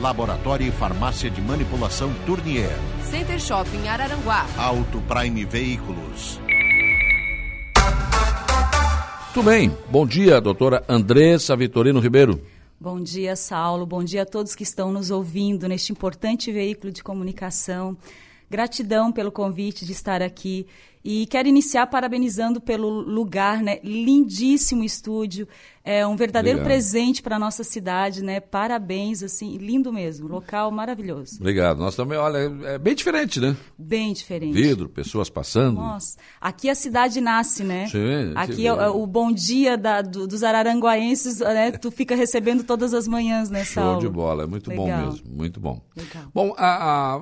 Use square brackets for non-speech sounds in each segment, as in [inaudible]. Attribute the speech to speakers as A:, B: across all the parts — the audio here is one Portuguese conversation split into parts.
A: Laboratório e Farmácia de Manipulação Tournier.
B: Center Shopping Araranguá.
A: Auto Prime Veículos.
C: Muito bem. Bom dia, doutora Andressa Vitorino Ribeiro.
D: Bom dia, Saulo. Bom dia a todos que estão nos ouvindo neste importante veículo de comunicação. Gratidão pelo convite de estar aqui e quero iniciar parabenizando pelo lugar, né? Lindíssimo estúdio, é um verdadeiro Obrigado. presente para a nossa cidade, né? Parabéns, assim, lindo mesmo, local maravilhoso.
C: Obrigado. Nós também, olha, é bem diferente, né?
D: Bem diferente.
C: Vidro, pessoas passando.
D: Nossa, aqui a cidade nasce, né?
C: Sim.
D: Aqui é, é o bom dia da, do, dos araranguaenses, né? Tu fica recebendo todas as manhãs, né,
C: Show de bola, é muito Legal. bom mesmo, muito bom.
D: Legal.
C: Bom, há, há,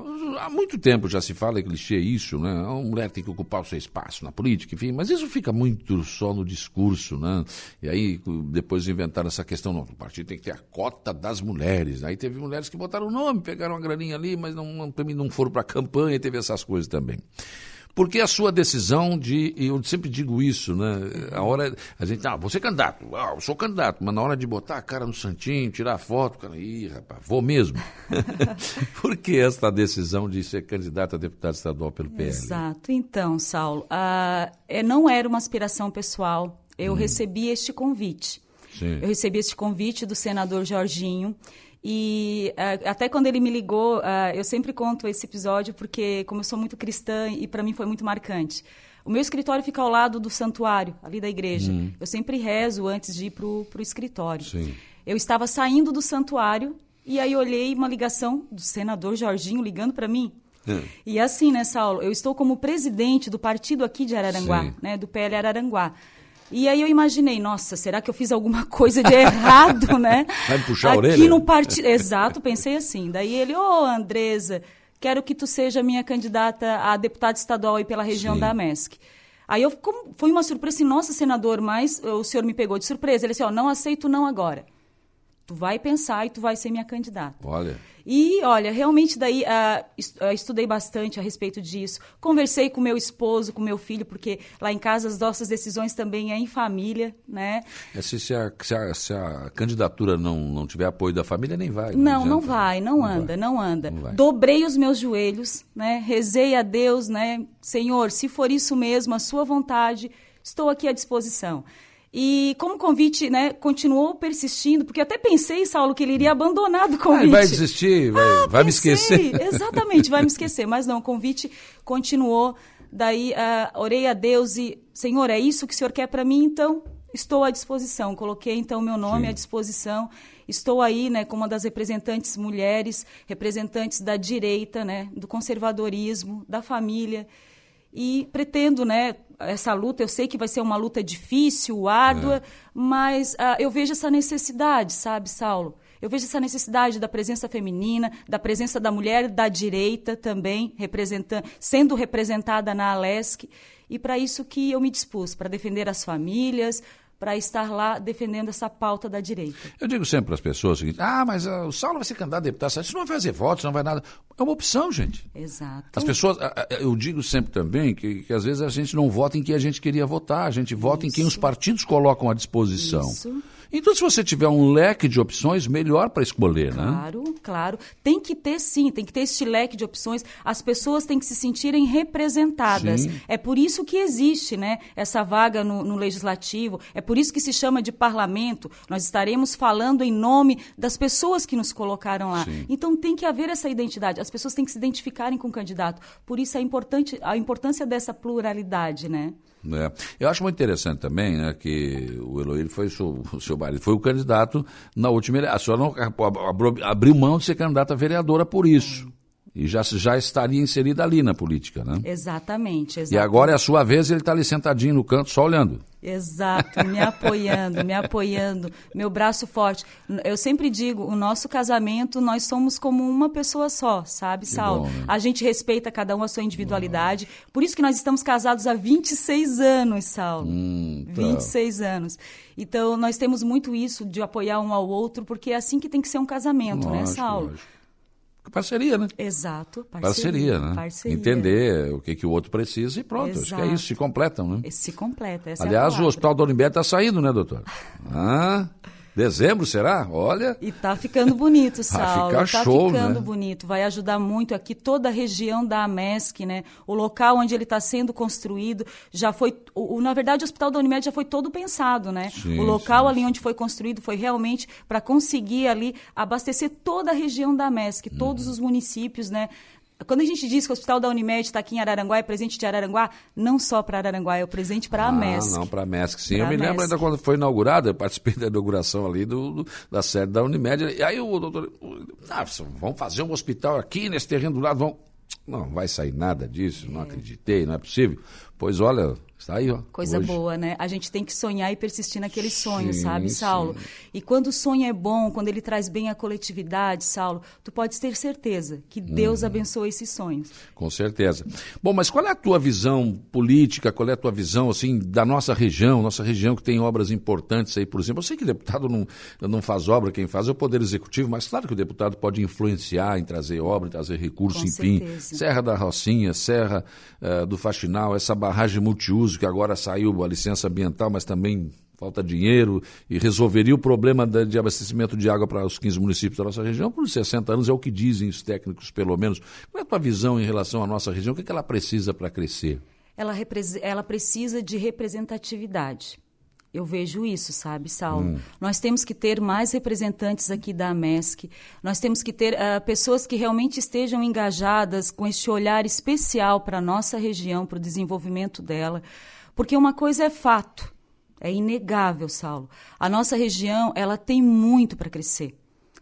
C: há, muito tempo já se fala, é clichê isso, né? Uma mulher tem que ocupar o seu espaço na política, enfim, mas isso fica muito só no discurso, né? E aí depois inventaram essa questão, não, o partido tem que ter a cota das mulheres. Aí teve mulheres que botaram o nome, pegaram uma graninha ali, mas não, não, não foram para a campanha, teve essas coisas também. Porque a sua decisão de, e eu sempre digo isso, né? A hora, a gente, ah, você é candidato, ah, eu sou candidato, mas na hora de botar a cara no santinho, tirar foto, cara, ih, rapaz, vou mesmo. [laughs] Por que esta decisão de ser candidato a deputado estadual pelo PL?
D: Exato. Então, Saulo, uh, não era uma aspiração pessoal. Eu hum. recebi este convite.
C: Sim.
D: Eu recebi este convite do senador Jorginho. E uh, até quando ele me ligou, uh, eu sempre conto esse episódio porque, como eu sou muito cristã e para mim foi muito marcante. O meu escritório fica ao lado do santuário, ali da igreja. Hum. Eu sempre rezo antes de ir para o escritório.
C: Sim.
D: Eu estava saindo do santuário e aí olhei uma ligação do senador Jorginho ligando para mim.
C: É.
D: E assim, né, Saulo? Eu estou como presidente do partido aqui de Araranguá, né, do PL Araranguá. E aí eu imaginei, nossa, será que eu fiz alguma [laughs] coisa de errado, né?
C: Vai me puxar
D: Aqui
C: a orelha?
D: no partido. Exato, pensei assim. Daí ele, ô oh, Andresa, quero que tu seja minha candidata a deputada estadual aí pela região Sim. da MESC. Aí eu como, foi uma surpresa assim, nossa, senador, mas o senhor me pegou de surpresa. Ele disse, ó, não aceito não agora. Tu vai pensar e tu vai ser minha candidata.
C: Olha.
D: E, olha, realmente daí uh, estudei bastante a respeito disso. Conversei com meu esposo, com meu filho, porque lá em casa as nossas decisões também é em família, né?
C: É, se, se, a, se, a, se, a, candidatura não, não tiver apoio da família, nem vai.
D: Não, não, não vai, não, não anda, vai. não anda. Não Dobrei os meus joelhos, né? Rezei a Deus, né? Senhor, se for isso mesmo, a sua vontade, estou aqui à disposição. E como o convite né, continuou persistindo, porque até pensei, Saulo, que ele iria abandonar do convite. Ah,
C: vai desistir, vai, ah, vai me esquecer. [laughs]
D: Exatamente, vai me esquecer. Mas não, o convite continuou. Daí uh, orei a Deus e, Senhor, é isso que o Senhor quer para mim? Então, estou à disposição. Coloquei então meu nome Sim. à disposição. Estou aí, né, como uma das representantes mulheres, representantes da direita, né, do conservadorismo, da família e pretendo, né, essa luta, eu sei que vai ser uma luta difícil, árdua, é. mas uh, eu vejo essa necessidade, sabe, Saulo? Eu vejo essa necessidade da presença feminina, da presença da mulher da direita também, representando, sendo representada na Alesc, e para isso que eu me dispus, para defender as famílias, para estar lá defendendo essa pauta da direita.
C: Eu digo sempre para as pessoas o seguinte: ah, mas uh, o Saulo vai ser candidato a deputado, isso não vai fazer votos, não vai nada. É uma opção, gente.
D: Exato.
C: As pessoas, eu digo sempre também que, que às vezes a gente não vota em quem a gente queria votar, a gente vota isso. em quem os partidos colocam à disposição.
D: Isso.
C: Então, se você tiver um leque de opções, melhor para escolher,
D: claro,
C: né?
D: Claro, claro. Tem que ter sim, tem que ter este leque de opções. As pessoas têm que se sentirem representadas.
C: Sim.
D: É por isso que existe né, essa vaga no, no legislativo, é por isso que se chama de parlamento. Nós estaremos falando em nome das pessoas que nos colocaram lá.
C: Sim.
D: Então tem que haver essa identidade. As pessoas têm que se identificarem com o candidato. Por isso é importante a importância dessa pluralidade, né?
C: É. Eu acho muito interessante também né, que o Eloírio foi o seu marido, foi o candidato na última eleição. A senhora não abriu mão de ser candidata a vereadora por isso. E já, já estaria inserida ali na política, né?
D: Exatamente, exatamente.
C: E agora é a sua vez, ele está ali sentadinho no canto, só olhando.
D: Exato, me [laughs] apoiando, me apoiando, meu braço forte. Eu sempre digo, o nosso casamento, nós somos como uma pessoa só, sabe, Saulo? Né? A gente respeita cada um a sua individualidade. Bom. Por isso que nós estamos casados há 26 anos, Saulo. Hum, tá. 26 anos. Então, nós temos muito isso de apoiar um ao outro, porque é assim que tem que ser um casamento, né, lógico, né, Saulo? Lógico.
C: Parceria, né?
D: Exato,
C: parceria. Parceria, né? Parceria. Entender o que, que o outro precisa e pronto. Exato. Acho que é isso, se completam, né?
D: Se completa, essa
C: Aliás,
D: é
C: o Hospital Unimed está saindo, né, doutor? [laughs] Ah, Dezembro, será? Olha.
D: E tá ficando bonito, Saulo.
C: Vai ficar tá show,
D: ficando
C: né?
D: bonito. Vai ajudar muito aqui toda a região da AMESC, né? O local onde ele está sendo construído já foi. O, na verdade, o Hospital da Unimed já foi todo pensado, né? Sim, o local sim. ali onde foi construído foi realmente para conseguir ali abastecer toda a região da AMESC, todos uhum. os municípios, né? Quando a gente diz que o Hospital da Unimed está aqui em Araranguá, é presente de Araranguá, não só para Araranguá, é o presente para a MESC.
C: Ah, não, para a MESC, sim. Pra eu me lembro ainda quando foi inaugurada, eu participei [laughs] da inauguração ali do, do, da sede da Unimed. E aí o doutor, ah, vamos fazer um hospital aqui nesse terreno do lado, vão. Não, vai sair nada disso, não é. acreditei, não é possível. Pois olha, Está aí, ó.
D: Coisa hoje. boa, né? A gente tem que sonhar e persistir naquele sonho, sim, sabe, Saulo? Sim. E quando o sonho é bom, quando ele traz bem a coletividade, Saulo, tu podes ter certeza que Deus uhum. abençoa esses sonhos.
C: Com certeza. Bom, mas qual é a tua visão política, qual é a tua visão, assim, da nossa região, nossa região que tem obras importantes aí, por exemplo? Eu sei que o deputado não, não faz obra, quem faz é o Poder Executivo, mas claro que o deputado pode influenciar em trazer obra, em trazer recursos, Com enfim. Certeza. Serra da Rocinha, Serra uh, do Faxinal, essa barragem multiuso que agora saiu a licença ambiental, mas também falta dinheiro e resolveria o problema de abastecimento de água para os 15 municípios da nossa região por 60 anos, é o que dizem os técnicos, pelo menos. Qual é a tua visão em relação à nossa região? O que, é que ela precisa para crescer?
D: Ela, ela precisa de representatividade. Eu vejo isso, sabe, Saulo? Hum. Nós temos que ter mais representantes aqui da AMESC, nós temos que ter uh, pessoas que realmente estejam engajadas com este olhar especial para a nossa região, para o desenvolvimento dela. Porque uma coisa é fato, é inegável, Saulo. A nossa região, ela tem muito para crescer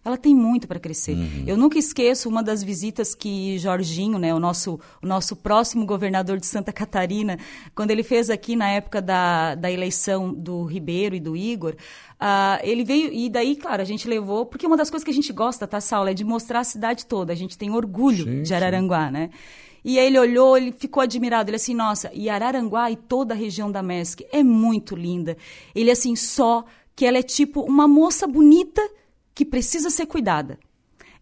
D: ela tem muito para crescer. Uhum. Eu nunca esqueço uma das visitas que Jorginho, né, o nosso, o nosso próximo governador de Santa Catarina, quando ele fez aqui na época da, da eleição do Ribeiro e do Igor, uh, ele veio, e daí, claro, a gente levou, porque uma das coisas que a gente gosta, tá, Saulo, é de mostrar a cidade toda. A gente tem orgulho sim, de Araranguá, sim. né? E aí ele olhou, ele ficou admirado. Ele assim, nossa, e Araranguá e toda a região da MESC é muito linda. Ele assim, só que ela é tipo uma moça bonita que precisa ser cuidada.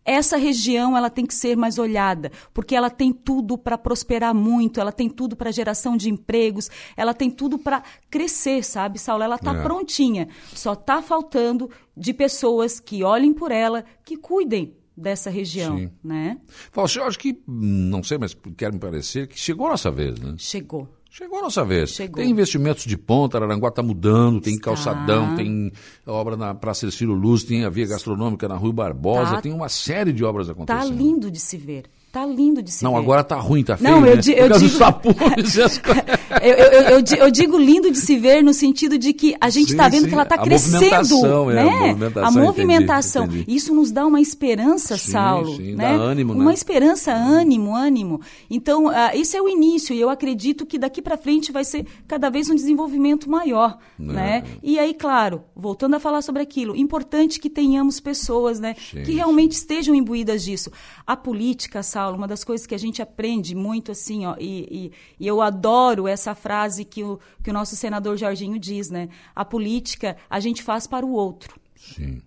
D: Essa região ela tem que ser mais olhada, porque ela tem tudo para prosperar muito, ela tem tudo para geração de empregos, ela tem tudo para crescer, sabe, Saulo? Ela está é. prontinha. Só está faltando de pessoas que olhem por ela, que cuidem dessa região, Sim. né?
C: Fausto, eu acho que, não sei, mas quer me parecer que chegou a nossa vez, né?
D: Chegou.
C: Chegou a nossa vez.
D: Chegou.
C: Tem investimentos de ponta, Araranguá está mudando, tem Está. calçadão, tem obra na Praça Cecílio Luz, tem a via gastronômica na Rua Barbosa, tá. tem uma série de obras acontecendo.
D: Está lindo de se ver. Tá lindo de se
C: Não,
D: ver.
C: agora tá ruim, tá feio,
D: Não,
C: eu,
D: né?
C: di,
D: eu digo... [laughs] eu, eu, eu, digo lindo de se ver no sentido de que a gente está vendo sim. que ela está crescendo.
C: Movimentação,
D: né?
C: É, a movimentação,
D: a movimentação. Entendi, entendi. Isso nos dá uma esperança,
C: sim,
D: Saulo.
C: Sim,
D: né?
C: dá ânimo,
D: Uma
C: né?
D: esperança, ânimo, ânimo. Então, uh, esse é o início e eu acredito que daqui para frente vai ser cada vez um desenvolvimento maior, é. né? E aí, claro, voltando a falar sobre aquilo, importante que tenhamos pessoas, né? Que realmente estejam imbuídas disso. A política, Saulo, uma das coisas que a gente aprende muito assim, ó, e, e, e, eu adoro essa frase que o, que o nosso senador Jorginho diz, né? A política a gente faz para o outro.
C: Sim.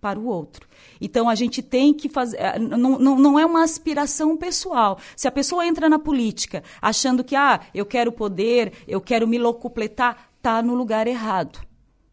D: Para o outro. Então a gente tem que fazer. Eh, não, não, não é uma aspiração pessoal. Se a pessoa entra na política achando que, ah, eu quero poder, eu quero me locupletar, tá no lugar errado.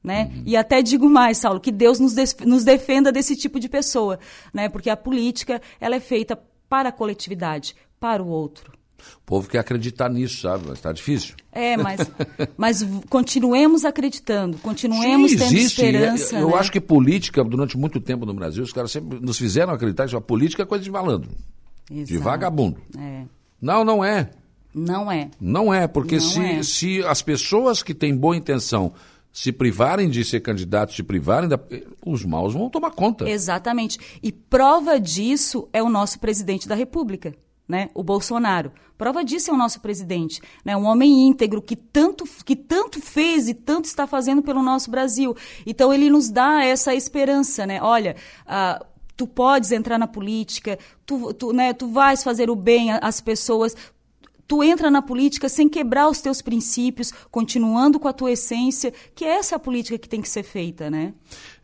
D: Né? Uhum. E até digo mais, Saulo, que Deus nos, nos defenda desse tipo de pessoa, né? Porque a política ela é feita para a coletividade, para o outro.
C: O povo quer acreditar nisso, sabe? Mas está difícil.
D: É, mas, [laughs] mas continuemos acreditando, continuemos Sim, tendo existe. esperança.
C: Eu
D: né?
C: acho que política, durante muito tempo no Brasil, os caras sempre nos fizeram acreditar que a política é coisa de malandro, Exato. de vagabundo.
D: É.
C: Não, não é.
D: Não é.
C: Não é, porque
D: não
C: se,
D: é.
C: se as pessoas que têm boa intenção se privarem de ser candidatos, se privarem da. Os maus vão tomar conta.
D: Exatamente. E prova disso é o nosso presidente da República. Né? O Bolsonaro. Prova disso é o nosso presidente, né? Um homem íntegro que tanto que tanto fez e tanto está fazendo pelo nosso Brasil. Então ele nos dá essa esperança, né? Olha, uh, tu podes entrar na política, tu, tu, né, tu vais fazer o bem às pessoas, tu entra na política sem quebrar os teus princípios, continuando com a tua essência, que essa é a política que tem que ser feita, né?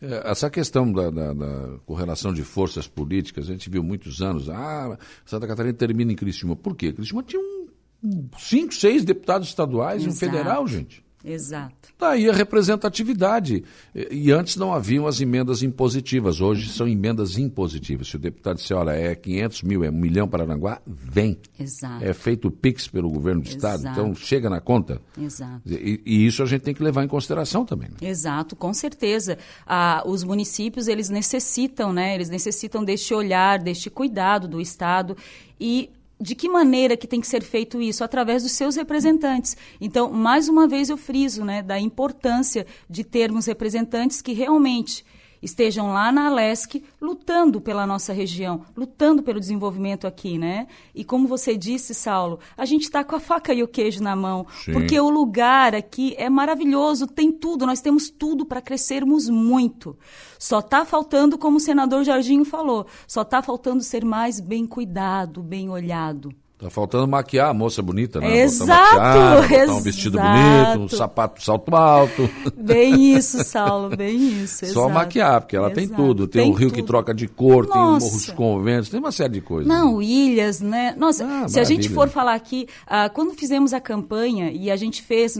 C: É, essa questão da, da, da, correlação de forças políticas, a gente viu muitos anos, ah, Santa Catarina termina em Criciúma. Por quê? Criciúma tinha um, cinco, seis deputados estaduais e um federal, gente.
D: Exato.
C: Daí a representatividade. E, antes não haviam as emendas impositivas, hoje são emendas impositivas. Se o deputado disser, olha, é 500 mil, é um milhão para Aranguá, vem.
D: Exato.
C: É feito o PIX pelo governo do Exato. Estado, então chega na conta.
D: Exato.
C: E, e, isso a gente tem que levar em consideração também. Né?
D: Exato, com certeza. Ah, os municípios, eles necessitam, né? Eles necessitam deste olhar, deste cuidado do Estado e de que maneira que tem que ser feito isso? Através dos seus representantes. Então, mais uma vez eu friso né, da importância de termos representantes que realmente estejam lá na Alesc lutando pela nossa região, lutando pelo desenvolvimento aqui, né? E como você disse, Saulo, a gente está com a faca e o queijo na mão, Sim. porque o lugar aqui é maravilhoso, tem tudo, nós temos tudo para crescermos muito. Só está faltando, como o senador Jardim falou, só está faltando ser mais bem cuidado, bem olhado.
C: Tá faltando maquiar a moça bonita, né?
D: Exato, botar,
C: maquiar, botar um vestido bonito, um sapato, salto alto. [laughs]
D: Bem isso, Saulo, bem isso.
C: Só exato. maquiar, porque ela exato. tem tudo. Tem, tem um rio tudo. que troca de cor, Nossa. tem o Morro dos Conventos, tem uma série de coisas.
D: Não, né? ilhas, né? Nossa, ah, se a gente for falar aqui, ah, quando fizemos a campanha e a gente fez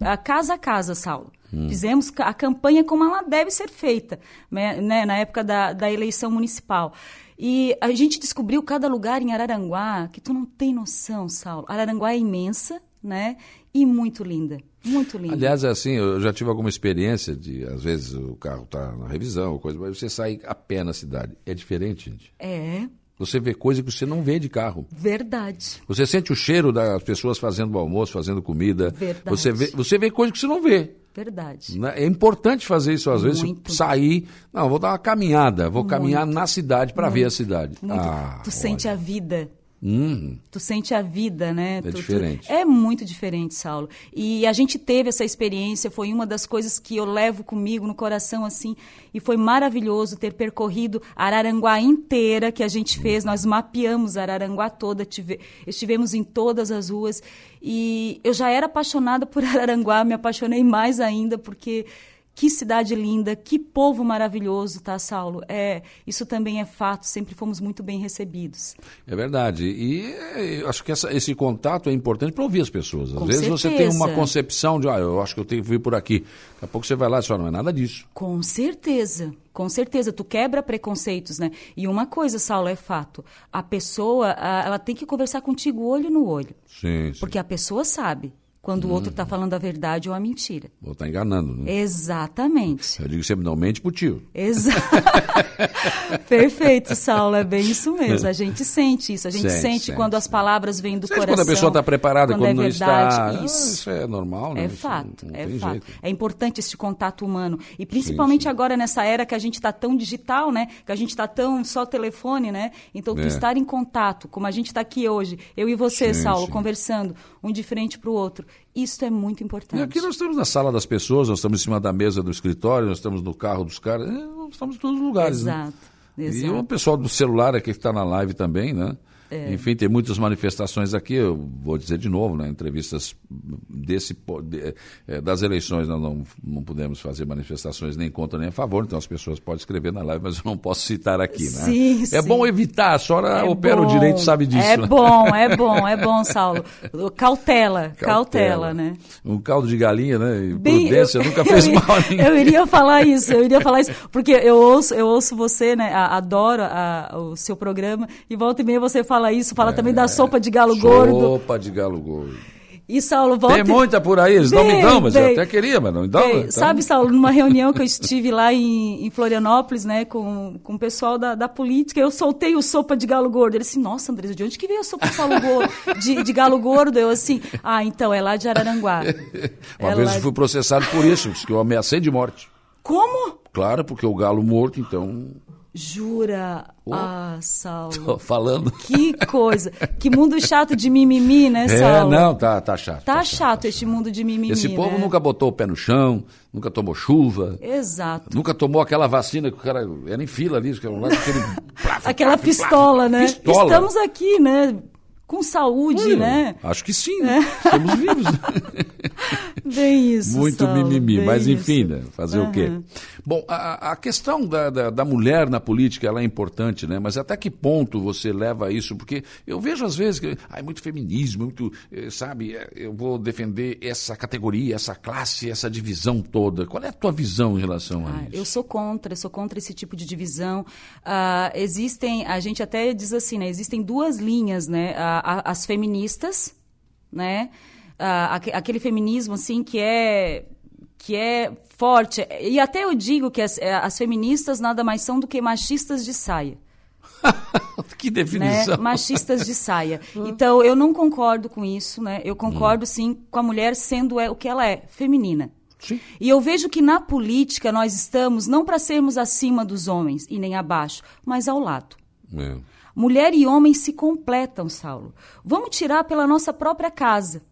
D: a casa a casa, Saulo. Hum. Fizemos a campanha como ela deve ser feita, né? na época da, da eleição municipal. E a gente descobriu cada lugar em Araranguá que tu não tem noção, Saulo. Araranguá é imensa, né? E muito linda. Muito linda.
C: Aliás, é assim, eu já tive alguma experiência de, às vezes, o carro está na revisão, coisa, mas você sai a pé na cidade. É diferente, gente.
D: É.
C: Você vê coisa que você não vê de carro.
D: Verdade.
C: Você sente o cheiro das pessoas fazendo o almoço, fazendo comida.
D: Verdade.
C: Você vê, você vê coisa que você não vê.
D: Verdade.
C: Né? É importante fazer isso às vezes, Muito. sair. Não, vou dar uma caminhada, vou Muito. caminhar na cidade para ver a cidade.
D: Ah, tu olha. sente a vida.
C: Hum.
D: Tu sente a vida, né?
C: É
D: tu,
C: diferente.
D: Tu... É muito diferente, Saulo. E a gente teve essa experiência, foi uma das coisas que eu levo comigo no coração, assim, e foi maravilhoso ter percorrido Araranguá inteira que a gente fez. Nós mapeamos Araranguá toda, tive... estivemos em todas as ruas. E eu já era apaixonada por [laughs] Araranguá, me apaixonei mais ainda, porque que cidade linda, que povo maravilhoso, tá, Saulo? É, isso também é fato, sempre fomos muito bem recebidos.
C: É verdade. E é, acho que essa, esse contato é importante para ouvir as pessoas. Às
D: Com
C: vezes
D: certeza.
C: você tem uma concepção de, ah, eu acho que eu tenho que vir por aqui. Daqui a pouco você vai lá e fala, não é nada disso.
D: Com certeza. Com certeza, tu quebra preconceitos, né? E uma coisa, Saulo, é fato. A pessoa, ela tem que conversar contigo olho no olho.
C: Sim, sim.
D: Porque a pessoa sabe quando hum. o outro está uhum. falando a verdade ou a mentira.
C: Ou está enganando, né?
D: Exatamente.
C: Eu digo sempre, não mente pro tio.
D: Exato. [laughs] Perfeito, Saulo, é bem isso mesmo. A gente sente isso, a gente sente, sente, sente quando as palavras vêm do
C: sente
D: coração.
C: quando a pessoa está preparada, quando,
D: quando
C: é
D: não
C: verdade,
D: está. Isso.
C: isso é normal, né?
D: É fato, é fato.
C: Jeito.
D: É importante esse contato humano. E principalmente sim, sim. agora nessa era que a gente está tão digital, né? Que a gente está tão só telefone, né? Então, tu é. estar em contato, como a gente está aqui hoje, eu e você, sim, Saulo, conversando, um de frente para o outro. Isso é muito importante.
C: E aqui nós estamos na sala das pessoas, nós estamos em cima da mesa do escritório, nós estamos no carro dos caras, é, estamos em todos os lugares.
D: Exato.
C: Né?
D: Exato.
C: E o pessoal do celular aqui que está na live também, né? É. Enfim, tem muitas manifestações aqui, eu vou dizer de novo, né, entrevistas desse, de, é, das eleições, nós não, não podemos fazer manifestações nem contra nem a favor, então as pessoas podem escrever na live, mas eu não posso citar aqui. Né?
D: Sim,
C: é
D: sim.
C: bom evitar, a senhora é opera
D: bom,
C: o direito, sabe disso.
D: É
C: né?
D: bom, é [laughs] bom, é bom, Saulo. Cautela, cautela, cautela né?
C: Um caldo de galinha, né? Bem, prudência [laughs] eu, nunca fez
D: eu,
C: mal a ninguém.
D: Eu iria falar isso, eu iria falar isso, porque eu ouço, eu ouço você, né? Adoro a, o seu programa, e volta e meia você fala isso, fala é. também da sopa de galo
C: sopa
D: gordo.
C: Sopa de galo gordo.
D: E Saulo, volta.
C: Tem muita por aí, eles não me dão, mas eu até queria, mas não me dão. Então...
D: Sabe, Saulo, numa reunião que eu estive lá em, em Florianópolis, né, com, com o pessoal da, da política, eu soltei o sopa de galo gordo. Ele assim, nossa, Andresa, de onde que veio a sopa de, [laughs] de, de, galo gordo? Eu assim, ah, então, é lá de Araranguá.
C: Uma é vez eu fui processado por isso, que eu ameacei de morte.
D: Como?
C: Claro, porque o galo morto, então
D: Jura? Oh, ah, Saulo.
C: Tô falando.
D: Que coisa. Que mundo chato de mimimi, né, é, Saulo?
C: É, não, tá, tá chato.
D: Tá, tá chato, chato este mundo de mimimi.
C: Esse povo
D: né?
C: nunca botou o pé no chão, nunca tomou chuva.
D: Exato.
C: Nunca tomou aquela vacina que o cara era em fila ali, aquele, [laughs]
D: aquela pistola, né?
C: Pistola.
D: Estamos aqui, né? com saúde, né?
C: Acho que sim, é. estamos vivos. [laughs]
D: Bem isso.
C: Muito
D: Saulo,
C: mimimi, mas enfim, né? fazer uhum. o quê? Bom, a, a questão da, da, da, mulher na política ela é importante, né? Mas até que ponto você leva isso? Porque eu vejo às vezes que ah, é muito feminismo, muito, eh, sabe? Eh, eu vou defender essa categoria, essa classe, essa divisão toda. Qual é a tua visão em relação a ah, isso?
D: Eu sou contra, eu sou contra esse tipo de divisão. Uh, existem, a gente até diz assim, né? Existem duas linhas, né? Uh, as feministas, né? Aquele feminismo assim que é que é forte e até eu digo que as, é, as feministas nada mais são do que machistas de saia. [laughs]
C: que definição.
D: Né? Machistas de saia. [laughs] Então, eu não concordo com isso, né? Eu concordo, hum. sim, com a mulher sendo é, o que ela é, feminina.
C: Sim.
D: E eu vejo que na política nós estamos não para sermos acima dos homens e nem abaixo, mas ao lado.
C: É.
D: Mulher e homem se completam, Saulo. Vamos tirar pela nossa própria casa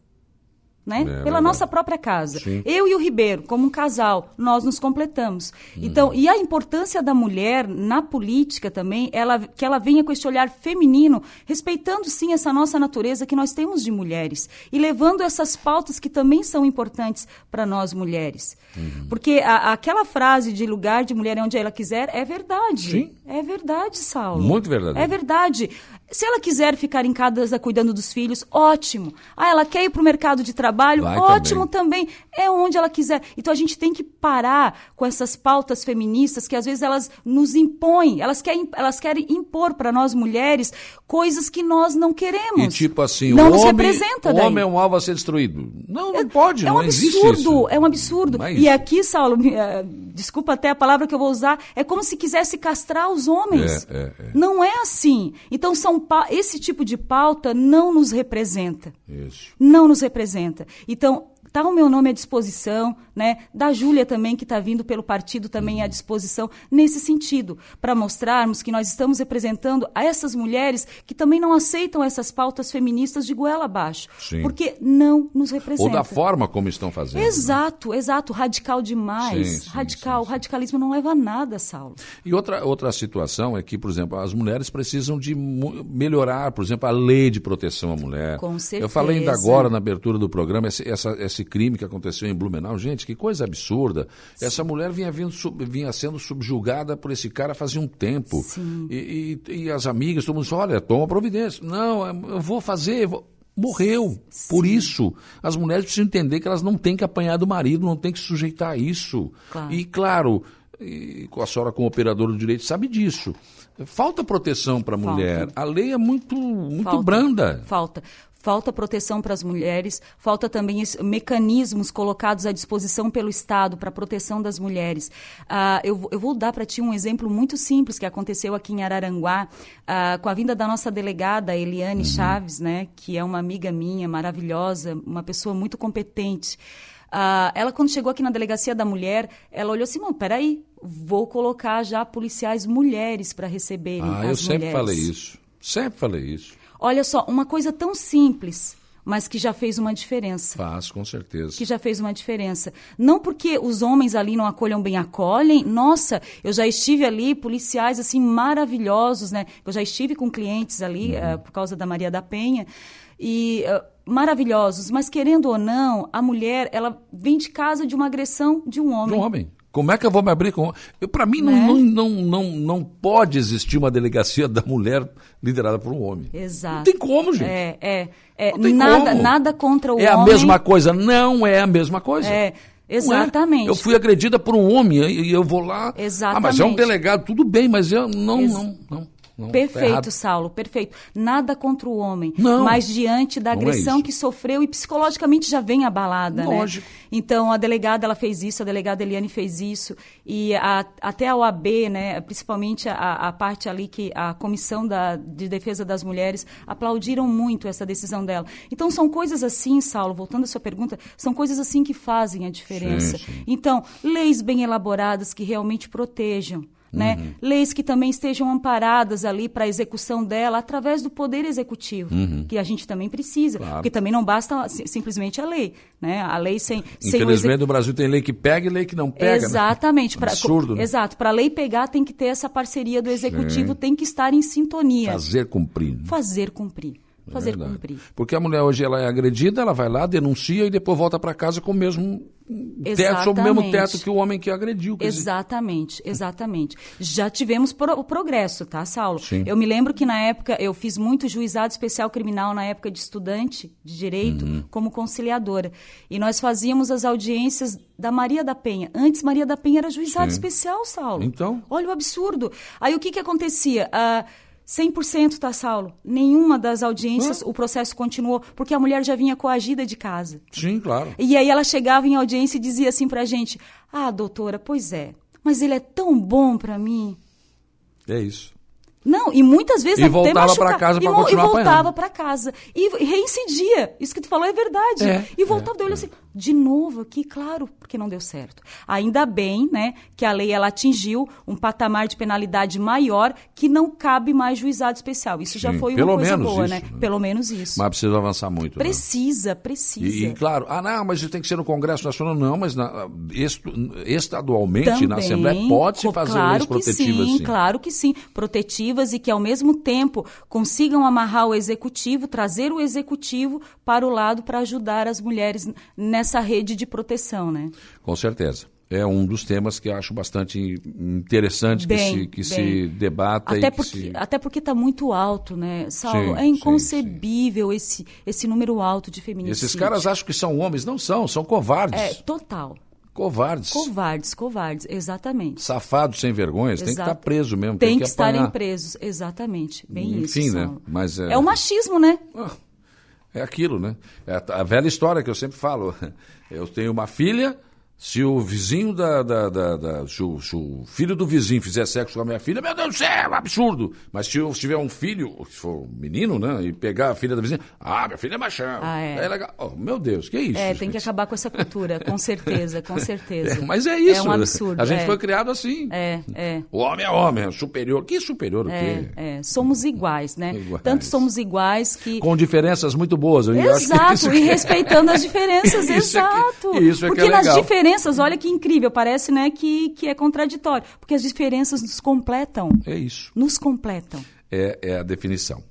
D: né? É, Pela verdade. nossa própria casa.
C: Sim.
D: Eu e o Ribeiro, como um casal, nós nos completamos. Hum. Então, e a importância da mulher na política também, ela, que ela venha com esse olhar feminino, respeitando sim essa nossa natureza que nós temos de mulheres e levando essas pautas que também são importantes para nós mulheres. Uhum. Porque a, aquela frase de lugar de mulher é onde ela quiser é verdade.
C: Sim.
D: É verdade, Saulo.
C: Muito verdade.
D: É verdade. Se ela quiser ficar em casa cuidando dos filhos, ótimo. Ah, ela quer ir para o mercado de trabalho,
C: Vai
D: ótimo
C: também.
D: também. É onde ela quiser. Então a gente tem que parar com essas pautas feministas que às vezes elas nos impõem. Elas querem, elas querem impor para nós mulheres coisas que nós não queremos.
C: E tipo assim,
D: não
C: o
D: nos
C: homem,
D: representa
C: o homem é um alvo a ser destruído. Não, não pode,
D: é um
C: não
D: absurdo,
C: existe isso.
D: É um absurdo.
C: É
D: e aqui, Saulo, eh, desculpa até a palavra que eu vou usar, é como se quisesse castrar os homens.
C: É, é, é.
D: Não é assim. Então são esse tipo de pauta não nos representa.
C: Isso.
D: Não nos representa. Então, Está o meu nome à disposição, né? Da Júlia também, que está vindo pelo partido também à disposição, nesse sentido, para mostrarmos que nós estamos representando a essas mulheres que também não aceitam essas pautas feministas de goela abaixo.
C: Sim.
D: Porque não nos representam.
C: Ou da forma como estão fazendo.
D: Né? Exato, né? exato. Radical demais. Sim, sim, Radical. O radicalismo não leva a nada, Saulo.
C: E outra, outra situação é que, por exemplo, as mulheres precisam de melhorar, por exemplo, a lei de proteção à mulher.
D: Com certeza.
C: Eu falei ainda agora na abertura do programa, esse, essa, esse crime que aconteceu em Blumenau. Gente, que coisa absurda. Sim. Essa mulher vinha, vindo, vinha sendo subjugada por esse cara fazia um tempo. E, e, e, as amigas, todo mundo disse, olha, toma providência. Não, eu vou fazer, eu vou morreu. Sim. Por isso, as mulheres precisam entender que elas não têm que apanhar do marido, não têm que sujeitar a isso.
D: Claro.
C: E, claro, e a senhora como operadora do direito sabe disso. Falta proteção para a mulher. A lei é muito, muito
D: falta,
C: branda.
D: Falta falta proteção para as mulheres, falta também mecanismos colocados à disposição pelo Estado para a proteção das mulheres. Uh, eu, eu, vou dar para ti um exemplo muito simples que aconteceu aqui em Araranguá, uh, com a vinda da nossa delegada Eliane uhum. Chaves, né, que é uma amiga minha, maravilhosa, uma pessoa muito competente. Uh, ela, quando chegou aqui na Delegacia da Mulher, ela olhou assim, peraí, vou colocar já policiais mulheres para receberem
C: ah,
D: as mulheres.
C: eu sempre falei isso. Sempre falei isso.
D: Olha só, uma coisa tão simples, mas que já fez uma diferença.
C: Faz, com certeza.
D: Que já fez uma diferença. Não porque os homens ali não acolham bem, acolhem. Nossa, eu já estive ali, policiais assim maravilhosos, né? Eu já estive com clientes ali uhum. uh, por causa da Maria da Penha e uh, maravilhosos. Mas querendo ou não, a mulher ela vem de casa de uma agressão de um homem.
C: De um homem. Como é que eu vou me abrir com. Para mim, não, né? não, não, não, não pode existir uma delegacia da mulher liderada por um homem.
D: Exato.
C: Não tem como, gente.
D: É, é. é nada, como. nada contra o
C: é
D: homem.
C: É a mesma coisa. Não é a mesma coisa.
D: É. Exatamente.
C: É. Eu fui agredida por um homem e eu vou lá.
D: Exatamente.
C: Ah, mas é um delegado, tudo bem, mas eu não, Ex não, não. Não, tá
D: perfeito,
C: errado.
D: Saulo, perfeito. Nada contra o homem,
C: Não.
D: mas diante da
C: é
D: agressão
C: isso.
D: que sofreu e psicologicamente já vem abalada,
C: Lógico.
D: né? Então a delegada ela fez isso, a delegada Eliane fez isso e a- até a OAB, né, principalmente a, a parte ali que a comissão da, de defesa das mulheres aplaudiram muito essa decisão dela. Então são coisas assim, Saulo, voltando à sua pergunta, são coisas assim que fazem a diferença.
C: Sim, sim.
D: Então leis bem elaboradas que realmente protejam. Né?
C: Uhum.
D: Leis que também estejam amparadas ali para a execução dela através do poder executivo, que a gente também precisa,
C: Uhum. Claro.
D: porque também não basta si- simplesmente a lei, né? A lei sem, sem o
C: Infelizmente,
D: exec-
C: no Brasil tem lei que pega e lei que não pega. né?
D: Exatamente. pra-
C: Absurdo, né?
D: Exato. Para a lei pegar, tem que ter essa parceria do executivo, tem que estar em sintonia.
C: Fazer cumprir. né?
D: Fazer cumprir. Fazer
C: É Verdade.
D: cumprir.
C: Porque a mulher hoje ela é agredida, ela vai lá, denuncia e depois volta para casa com o mesmo teto, sob o mesmo teto que o homem que agrediu.
D: Exatamente, exatamente. Já tivemos pro- o progresso, tá, Saulo?
C: Sim.
D: Eu me lembro que na época eu fiz muito juizado especial criminal na época de estudante de direito
C: Uhum.
D: como conciliadora. E nós fazíamos as audiências da Maria da Penha. Antes Maria da Penha era juizado
C: Sim.
D: especial, Saulo.
C: Então?
D: Olha o absurdo. Aí o que que acontecia? Ah, 100%, tá, Saulo? Nenhuma das audiências o processo continuou, porque a mulher já vinha coagida de casa.
C: Sim, claro.
D: E aí ela chegava em audiência e dizia assim pra gente: Ah, doutora, pois é, mas ele é tão bom pra mim.
C: É isso.
D: Não, e muitas vezes
C: E voltava pra casa
D: vo-
C: continuar
D: E voltava pra casa. E reincidia. Isso que tu falou é verdade.
C: É,
D: e voltava,
C: é,
D: daí olhei assim, de novo aqui, claro, porque não deu certo. Ainda bem, né, que a lei ela atingiu um patamar de penalidade maior que não cabe mais juizado especial. Isso já
C: Sim,
D: foi
C: pelo
D: uma coisa boa,
C: isso,
D: né?
C: né?
D: Pelo menos isso.
C: Mas precisa avançar muito. né?
D: Precisa,
C: E,
D: precisa.
C: e, claro, ah, não, mas isso tem que ser no Congresso Nacional. Não, mas na, estadualmente, na Assembleia, pode-se
D: co-
C: fazer
D: claro
C: leis
D: que
C: protetivas.
D: sim,
C: sim.
D: claro que sim, e que ao mesmo tempo consigam amarrar o executivo, trazer o executivo para o lado para ajudar as mulheres nessa rede de proteção, né?
C: Com certeza. É um dos temas que eu acho bastante interessante
D: Bem,
C: que, se, que se debata
D: Até
C: e que
D: porque
C: se...
D: até porque está muito alto, né, Saulo?
C: Sim,
D: é
C: sim,
D: inconcebível esse esse número alto de feminicídio.
C: Esses caras acham que são homens. Não são, são covardes.
D: é total.
C: Covardes.
D: Covardes, covardes, exatamente.
C: Safados sem vergonhas. Tem que
D: Exato.
C: estar preso mesmo.
D: Tem,
C: Tem,
D: que, estarem
C: apanhar.
D: presos, exatamente. Bem isso.
C: Enfim, né? Mas é-
D: é o machismo, né?
C: Ah, É aquilo, né? É a, a velha história que eu sempre falo. [laughs] Eu tenho uma filha, se o vizinho da. da, da- da- se, o, se o filho do vizinho fizer sexo com a minha filha, meu Deus do céu, absurdo! Mas se eu se tiver um filho, se for um menino, né? E pegar a filha da vizinha, ah, minha filha é machão.
D: Ah, é.
C: legal. Oh, meu Deus, que isso?
D: É, tem que
C: gente?
D: acabar com essa cultura, com [laughs] certeza, com certeza.
C: É, mas é isso.
D: É um absurdo.
C: A gente
D: é.
C: foi criado assim.
D: É, é.
C: O homem é homem, é superior. Que superior o
D: É,
C: quê?
D: é. Somos iguais, né?
C: Iguais.
D: Tanto somos iguais que.
C: Com diferenças muito boas. Eu acho que
D: Exato,
C: isso
D: e
C: que-
D: respeitando as diferenças, [laughs]
C: Isso é que-
D: exato.
C: isso é que
D: porque
C: é
D: nas
C: legal.
D: Diferenças, olha que incrível, parece né, que, que é contraditório. Porque as diferenças nos completam.
C: É isso.
D: Nos completam.
C: é, é a definição.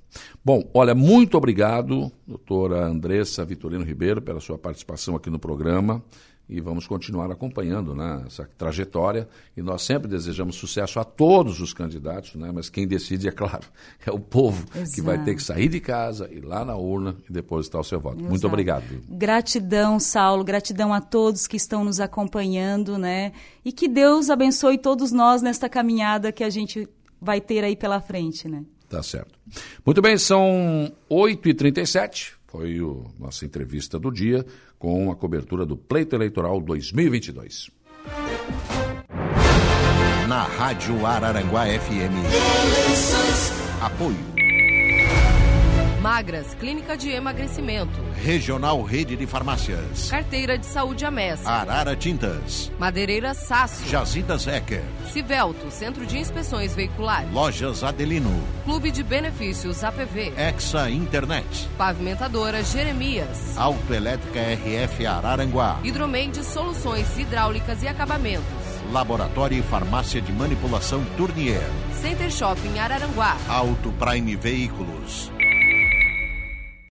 C: Bom, olha, muito obrigado, doutora Andressa Vitorino Ribeiro, pela sua participação aqui no programa. E vamos continuar acompanhando né, essa trajetória. E nós sempre desejamos sucesso a todos os candidatos, né, mas quem decide, é claro, é o povo que vai ter que sair de casa, ir lá na urna e depositar o seu voto. Muito
D: Exato.
C: obrigado.
D: Gratidão, Saulo, gratidão a todos que estão nos acompanhando, né? E que Deus abençoe todos nós nesta caminhada que a gente vai ter aí pela frente, né?
C: Tá certo. Muito bem, são 8h37. Foi a nossa entrevista do dia com a cobertura do Pleito Eleitoral 2022.
A: Na Rádio Araranguá FM. Apoio.
B: Magras, Clínica de Emagrecimento.
A: Regional Rede de Farmácias.
B: Carteira de Saúde Amessa.
A: Arara Tintas.
B: Madeireira Sasso.
A: Jazidas Ecker.
B: Civelto, Centro de Inspeções Veiculares.
A: Lojas Adelino.
B: Clube de Benefícios APV.
A: Exa Internet.
B: Pavimentadora Jeremias.
A: Autoelétrica RF Araranguá.
B: Hidromendes Soluções Hidráulicas e Acabamentos.
A: Laboratório e Farmácia de Manipulação Tournier.
B: Center Shopping Araranguá.
A: Auto Prime Veículos.